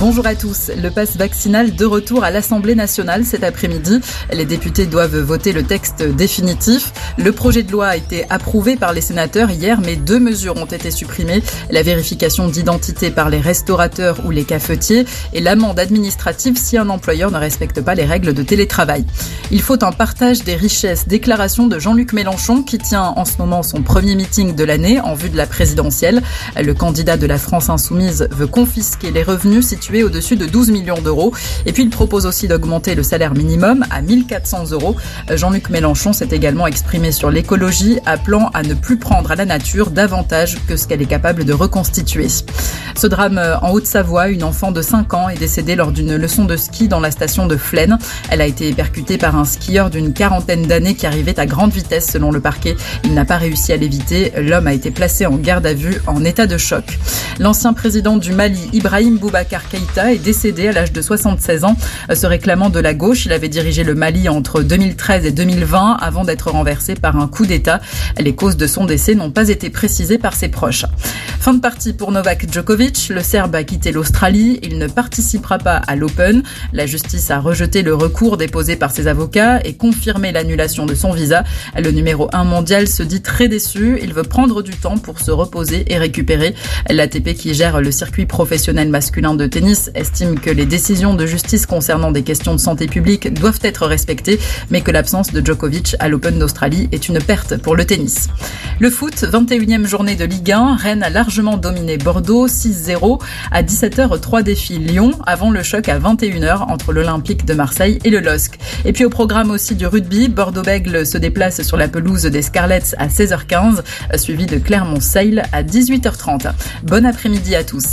Bonjour à tous. Le passe vaccinal de retour à l'Assemblée nationale cet après-midi. Les députés doivent voter le texte définitif. Le projet de loi a été approuvé par les sénateurs hier, mais deux mesures ont été supprimées. La vérification d'identité par les restaurateurs ou les cafetiers et l'amende administrative si un employeur ne respecte pas les règles de télétravail. Il faut un partage des richesses. Déclaration de Jean-Luc Mélenchon qui tient en ce moment son premier meeting de l'année en vue de la présidentielle. Le candidat de la France insoumise veut confisquer les revenus situés au-dessus de 12 millions d'euros. Et puis il propose aussi d'augmenter le salaire minimum à 1400 euros. Jean-Luc Mélenchon s'est également exprimé sur l'écologie, appelant à ne plus prendre à la nature davantage que ce qu'elle est capable de reconstituer. Ce drame en Haute-Savoie, une enfant de 5 ans est décédée lors d'une leçon de ski dans la station de Flaine. Elle a été percutée par un skieur d'une quarantaine d'années qui arrivait à grande vitesse selon le parquet. Il n'a pas réussi à l'éviter. L'homme a été placé en garde à vue en état de choc. L'ancien président du Mali, Ibrahim Boubacar Keïta est décédé à l'âge de 76 ans. Se réclamant de la gauche, il avait dirigé le Mali entre 2013 et 2020 avant d'être renversé par un coup d'État. Les causes de son décès n'ont pas été précisées par ses proches. Fin de partie pour Novak Djokovic. Le Serbe a quitté l'Australie. Il ne participera pas à l'Open. La justice a rejeté le recours déposé par ses avocats et confirmé l'annulation de son visa. Le numéro 1 mondial se dit très déçu. Il veut prendre du temps pour se reposer et récupérer. L'ATP qui gère le circuit professionnel masculin de tennis estime que les décisions de justice concernant des questions de santé publique doivent être respectées, mais que l'absence de Djokovic à l'Open d'Australie est une perte pour le tennis. Le foot, 21e journée de Ligue 1, Rennes a largement dominé Bordeaux 6-0 à 17h 3 défis Lyon avant le choc à 21h entre l'Olympique de Marseille et le LOSC. Et puis au programme aussi du rugby, Bordeaux-Bègle se déplace sur la pelouse des Scarlets à 16h15 suivi de Clermont-Sale à 18h30. Bon après-midi à tous.